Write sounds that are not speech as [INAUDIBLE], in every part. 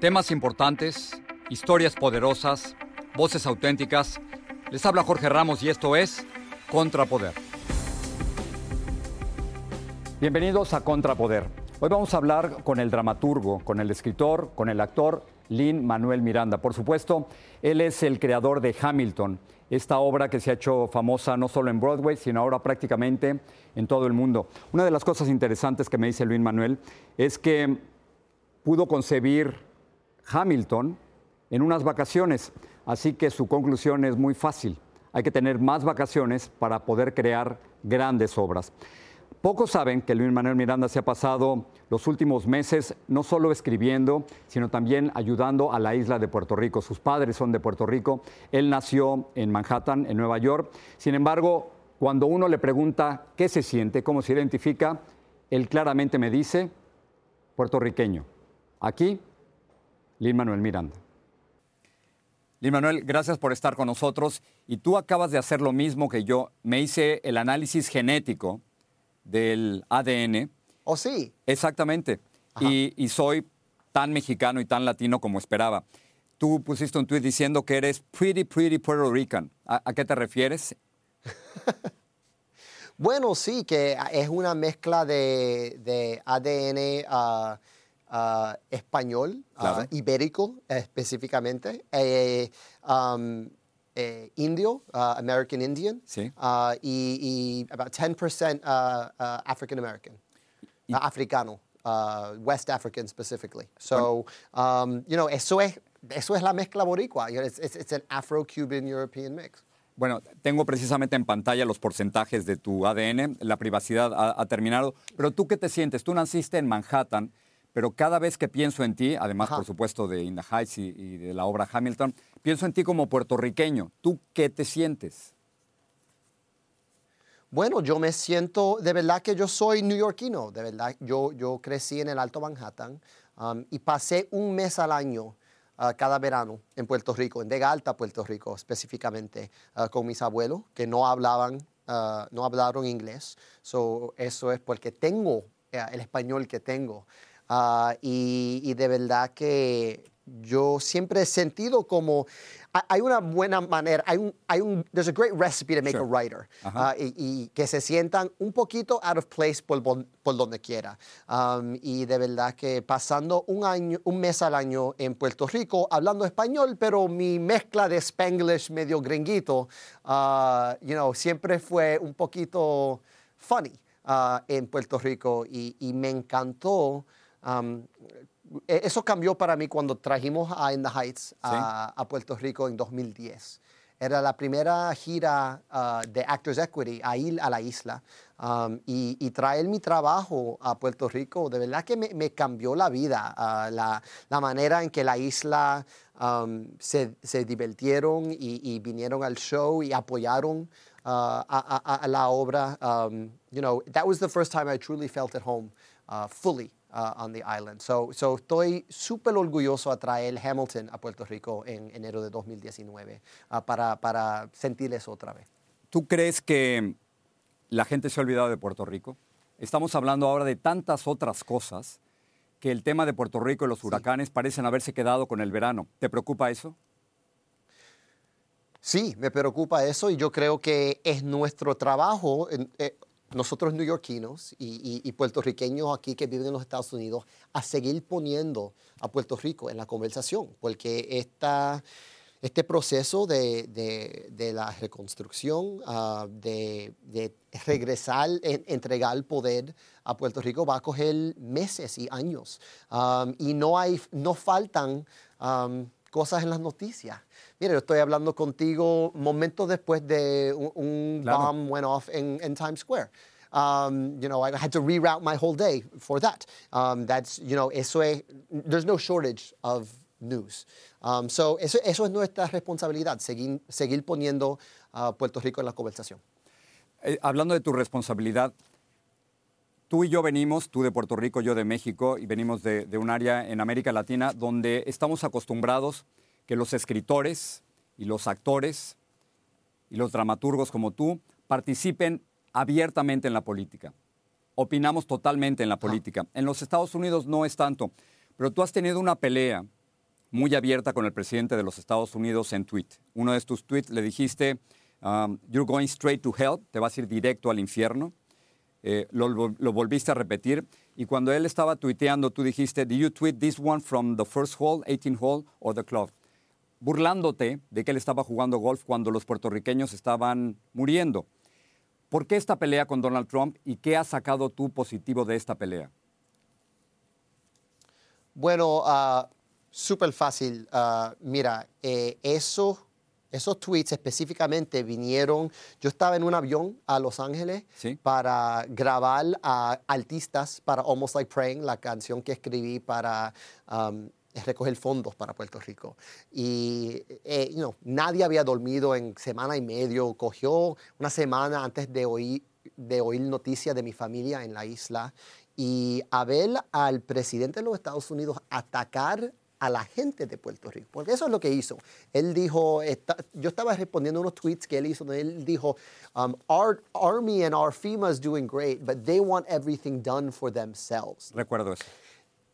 Temas importantes, historias poderosas, voces auténticas. Les habla Jorge Ramos y esto es Contrapoder. Bienvenidos a Contrapoder. Hoy vamos a hablar con el dramaturgo, con el escritor, con el actor Lin Manuel Miranda. Por supuesto, él es el creador de Hamilton, esta obra que se ha hecho famosa no solo en Broadway, sino ahora prácticamente en todo el mundo. Una de las cosas interesantes que me dice Luis Manuel es que pudo concebir Hamilton en unas vacaciones, así que su conclusión es muy fácil. Hay que tener más vacaciones para poder crear grandes obras. Pocos saben que Luis Manuel Miranda se ha pasado los últimos meses no solo escribiendo, sino también ayudando a la isla de Puerto Rico. Sus padres son de Puerto Rico. Él nació en Manhattan, en Nueva York. Sin embargo, cuando uno le pregunta qué se siente, cómo se identifica, él claramente me dice, puertorriqueño. Aquí, Lin Manuel Miranda. Lin Manuel, gracias por estar con nosotros. Y tú acabas de hacer lo mismo que yo. Me hice el análisis genético del ADN. ¿Oh, sí? Exactamente. Y, y, soy tan mexicano y tan latino como esperaba. Tú pusiste un tuit diciendo que eres pretty, pretty Puerto Rican. ¿A, a qué te refieres? [LAUGHS] bueno, sí, que es una mezcla de, de ADN uh, uh, español, Claro. uh, ibérico específicamente, eh, um, eh, indio, uh, American Indian, Sí. y, y about 10% uh, uh, African American, uh, africano, uh, West African specifically. So, um, you know, eso es, eso es la mezcla boricua. It's, it's an Afro-Cuban European mix. Bueno, tengo precisamente en pantalla los porcentajes de tu ADN. La privacidad ha, ha terminado. Pero tú qué te sientes? Tú naciste en Manhattan, pero cada vez que pienso en ti, además, Ajá. por supuesto, de In the Heights y, y de la obra Hamilton, pienso en ti como puertorriqueño. ¿Tú qué te sientes? Bueno, yo me siento, de verdad que yo soy neoyorquino, de verdad. Yo, yo crecí en el Alto Manhattan um, y pasé un mes al año uh, cada verano en Puerto Rico, en Vega Alta, Puerto Rico específicamente, uh, con mis abuelos que no hablaban, uh, no hablaron inglés. So, eso es porque tengo uh, el español que tengo. Uh, y, y de verdad que yo siempre he sentido como hay- una buena manera, hay un, hay un, there's a great recipe to make Sure. a writer uh, y, y que se sientan un poquito out of place por, por donde quiera. Um, y de verdad que pasando un año, un mes al año en Puerto Rico hablando español, pero mi mezcla de Spanglish medio gringuito, uh, you know, siempre fue un poquito funny en Puerto Rico y, y me encantó. Um, eso cambió para mí cuando trajimos a In the Heights a, a Puerto Rico en 2010. Era la primera gira ah, de Actors Equity a ir a la isla. um, y, y traer mi trabajo a Puerto Rico, de verdad que me, me cambió la vida. ah, la, la manera en que la isla um, se, se divirtieron y, y vinieron al show y apoyaron ah, a, a- a la obra. Um, you know, that was the first time I truly felt at home uh, fully uh, on the island. So, so estoy súper orgulloso a traer Hamilton a Puerto Rico en enero de 2019 uh, para, para sentir eso otra vez. ¿Tú crees que la gente se ha olvidado de Puerto Rico? Estamos hablando ahora de tantas otras cosas que el tema de Puerto Rico y los huracanes parecen haberse quedado con el verano. ¿Te preocupa eso? Sí, me preocupa eso y yo creo que es nuestro trabajo, eh, nosotros neoyorquinos y, y, puertorriqueños aquí que viven en los Estados Unidos, a seguir poniendo a Puerto Rico en la conversación, porque esta, este proceso de, de, la reconstrucción, ah, de, regresar, entregar poder a Puerto Rico va a coger meses y años. Um, y no, hay, no faltan um, cosas en las noticias. Mira, yo estoy hablando contigo momentos después de un, un claro. bomb went off in, in Times Square. Um, you know, I had to reroute my whole day for that. Um, that's, you know, eso es, there's no shortage of news. Um, so eso, eso, es nuestra responsabilidad, seguir, seguir poniendo a Puerto Rico en la conversación. Eh, hablando de tu responsabilidad, tú y yo venimos, tú de Puerto Rico, yo de México, y venimos de, de, un área en América Latina donde estamos acostumbrados que los escritores y los actores y los dramaturgos como tú participen abiertamente en la política. Opinamos totalmente en la política. En los Estados Unidos no es tanto, pero tú has tenido una pelea muy abierta con el presidente de los Estados Unidos en tweet. Uno de tus tweets le dijiste, um, you're going straight to hell, te vas a ir directo al infierno. Eh, lo, volviste a repetir. Y cuando él estaba tuiteando, tú dijiste, ¿Do you tweet this one from the first hole, 18 hole, or the club? Burlándote de que él estaba jugando golf cuando los puertorriqueños estaban muriendo. ¿Por qué esta pelea con Donald Trump y qué has sacado tú positivo de esta pelea? Bueno, uh, Súper fácil. Ah, mira, eh, eso, esos tweets específicamente vinieron. Yo estaba en un avión a Los Ángeles para grabar a artistas para Almost Like Praying, la canción que escribí para um, recoger fondos para Puerto Rico. Y eh, nadie había dormido en semana y medio. Cogió una semana antes de oír, de oír noticias de mi familia en la isla. Y a ver al presidente de los Estados Unidos atacar a la gente de Puerto Rico, porque eso es lo que hizo. Él dijo, yo estaba respondiendo unos tweets que él hizo, donde él dijo, um, our army and our FEMA is doing great, but they want everything done for themselves. Recuerdo eso.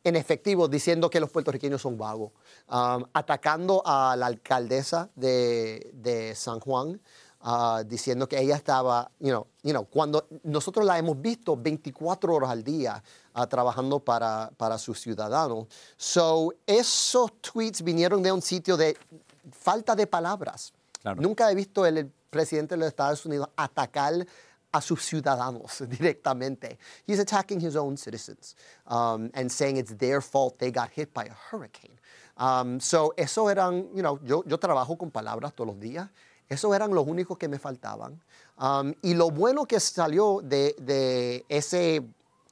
En efectivo, diciendo que los puertorriqueños son vagos, um, atacando a la alcaldesa de, de San Juan, Uh, diciendo que ella estaba, you know, you know, cuando nosotros la hemos visto 24 horas al día uh, trabajando para, para sus ciudadanos. So, esos tweets vinieron de un sitio de falta de palabras. Claro. Nunca he visto el, el presidente de los Estados Unidos atacar a sus ciudadanos [LAUGHS] directamente. He's attacking his own citizens um, and saying it's their fault they got hit by a hurricane. Um, so, eso eran, you know, yo, yo trabajo con palabras todos los días esos eran los únicos que me faltaban. Um, y lo bueno que salió de, de ese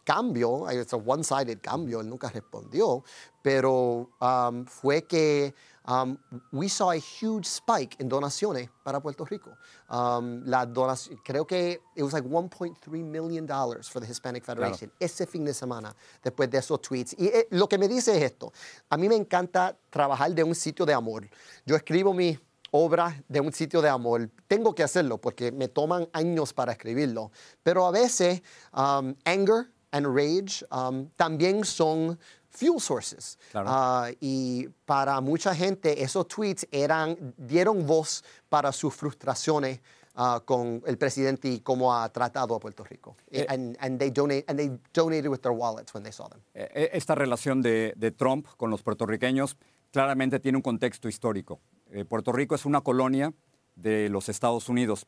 cambio, es un one-sided cambio, él nunca respondió, pero um, fue que um, we saw a huge spike en donaciones para Puerto Rico. Um, la donación, creo que it was like 1.3 million dollars for the Hispanic Federation claro. ese fin de semana después de esos tweets. Y eh, lo que me dice es esto, a mí me encanta trabajar de un sitio de amor. Yo escribo mi obra de un sitio de amor. Tengo que hacerlo porque me toman años para escribirlo. Pero a veces um, anger and rage um, también son fuel sources. Uh, y para mucha gente esos tweets eran, dieron voz para sus frustraciones uh, con el presidente y cómo ha tratado a Puerto Rico. Eh, and, and, they donate, and they donated with their wallets when they saw them. Esta relación de, de Trump con los puertorriqueños claramente tiene un contexto histórico. Eh, Puerto Rico es una colonia de los Estados Unidos.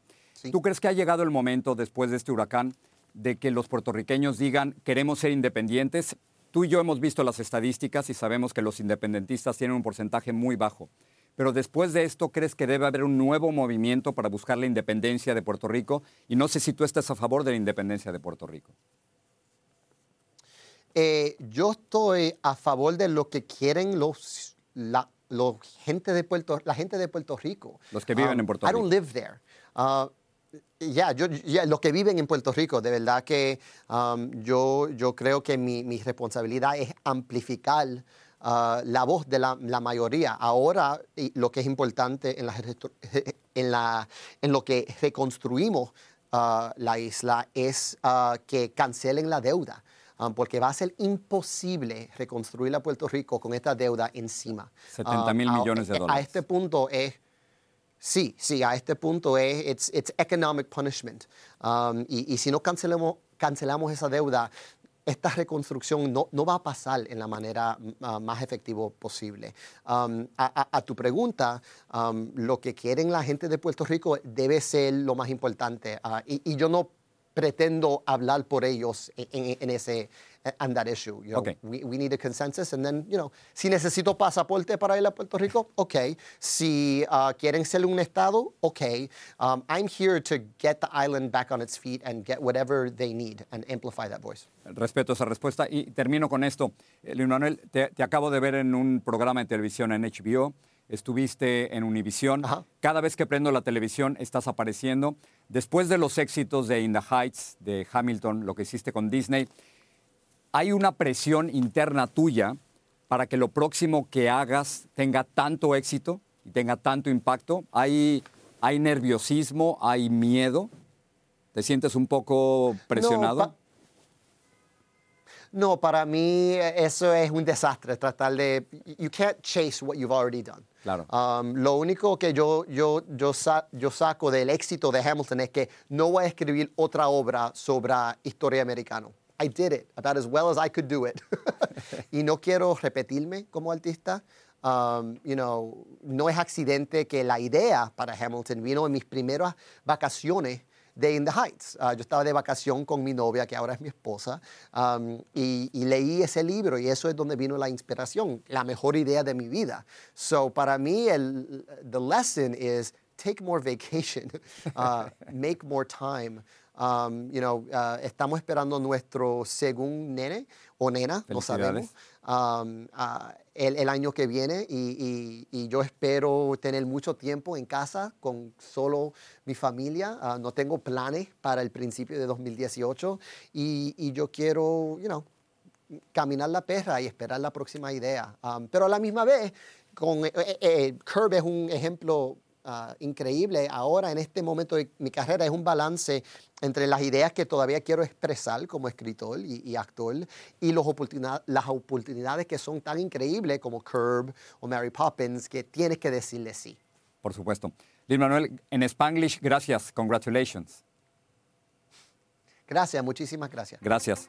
¿Tú crees que ha llegado el momento, después de este huracán, de que los puertorriqueños digan queremos ser independientes? Tú y yo hemos visto las estadísticas y sabemos que los independentistas tienen un porcentaje muy bajo. Pero después de esto, ¿crees que debe haber un nuevo movimiento para buscar la independencia de Puerto Rico? Y no sé si tú estás a favor de la independencia de Puerto Rico. Eh, yo estoy a favor de lo que quieren los, la, gente de Puerto, la gente de Puerto Rico. Los que viven um, en Puerto Rico. I don't live there. Uh, ya, yo, los que viven en Puerto Rico, de verdad que um, yo, yo creo que mi, mi responsabilidad es amplificar uh, la voz de la, la, mayoría. Ahora, lo que es importante en, la, en, la, en lo que reconstruimos uh, la isla es uh, que cancelen la deuda. Um, porque va a ser imposible reconstruir a Puerto Rico con esta deuda encima. 70 mil Um, a- millones de a- dólares. A este punto es Sí, sí, a este punto es it's, it's economic punishment. Um, y, y si no cancelamos, cancelamos esa deuda, esta reconstrucción no, no va a pasar en la manera uh, más efectiva posible. Um, a, a- a tu pregunta, um, lo que quieren la gente de Puerto Rico debe ser lo más importante. Uh, y, y yo no pretendo hablar por ellos en, en- en ese eh, on that issue. You know, Okay. we, we need a consensus and then, you know, si necesito pasaporte para ir a Puerto Rico, ok. Si uh, quieren ser un estado, ok. Um, I'm here to get the island back on its feet and get whatever they need and amplify that voice. Respeto esa respuesta y termino con esto. Eh, Luis Manuel, te, te acabo de ver en un programa de televisión en HBO. Estuviste en Univisión. Cada vez que prendo la televisión estás apareciendo. Después de los éxitos de In the Heights, de Hamilton, lo que hiciste con Disney, ¿hay una presión interna tuya para que lo próximo que hagas tenga tanto éxito y tenga tanto impacto? ¿Hay, hay nerviosismo? ¿Hay miedo? ¿Te sientes un poco presionado? No, para mí eh, eso es un desastre, tratar de... You can't chase what you've already done. Claro. Um, lo único que yo, yo, yo, sa- yo saco del éxito de Hamilton es que no voy a escribir otra obra sobre historia americana. I did it about as well as I could do it. [LAUGHS] y no quiero repetirme como artista. Um, you know, no es accidente que la idea para Hamilton vino en mis primeras vacaciones de In the Heights. Ah, yo estaba de vacación con mi novia, que ahora es mi esposa, y, leí ese libro y eso es donde vino la inspiración, la mejor idea de mi vida. So, para mí, el, the lesson is take more vacation, uh, [LAUGHS] make more time. Um, you know, uh, estamos esperando nuestro segundo nene o nena, no sabemos, um, ah, el, el año que viene y, y- y yo espero tener mucho tiempo en casa con solo mi familia. Ah, no tengo planes para el principio de 2018 y, y yo quiero, you know, caminar la perra y esperar la próxima idea. Um, pero a la misma vez, con, eh, eh, eh, Curb es un ejemplo ah, increíble. Ahora, en este momento de mi carrera, es un balance entre las ideas que todavía quiero expresar como escritor y, y actor y los oportuna- las oportunidades que son tan increíbles como Curb o Mary Poppins que tienes que decirle sí. Por supuesto. Luis Manuel, en Spanglish, gracias, congratulations. Gracias, muchísimas gracias. Gracias.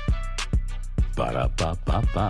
Para pa pa pa.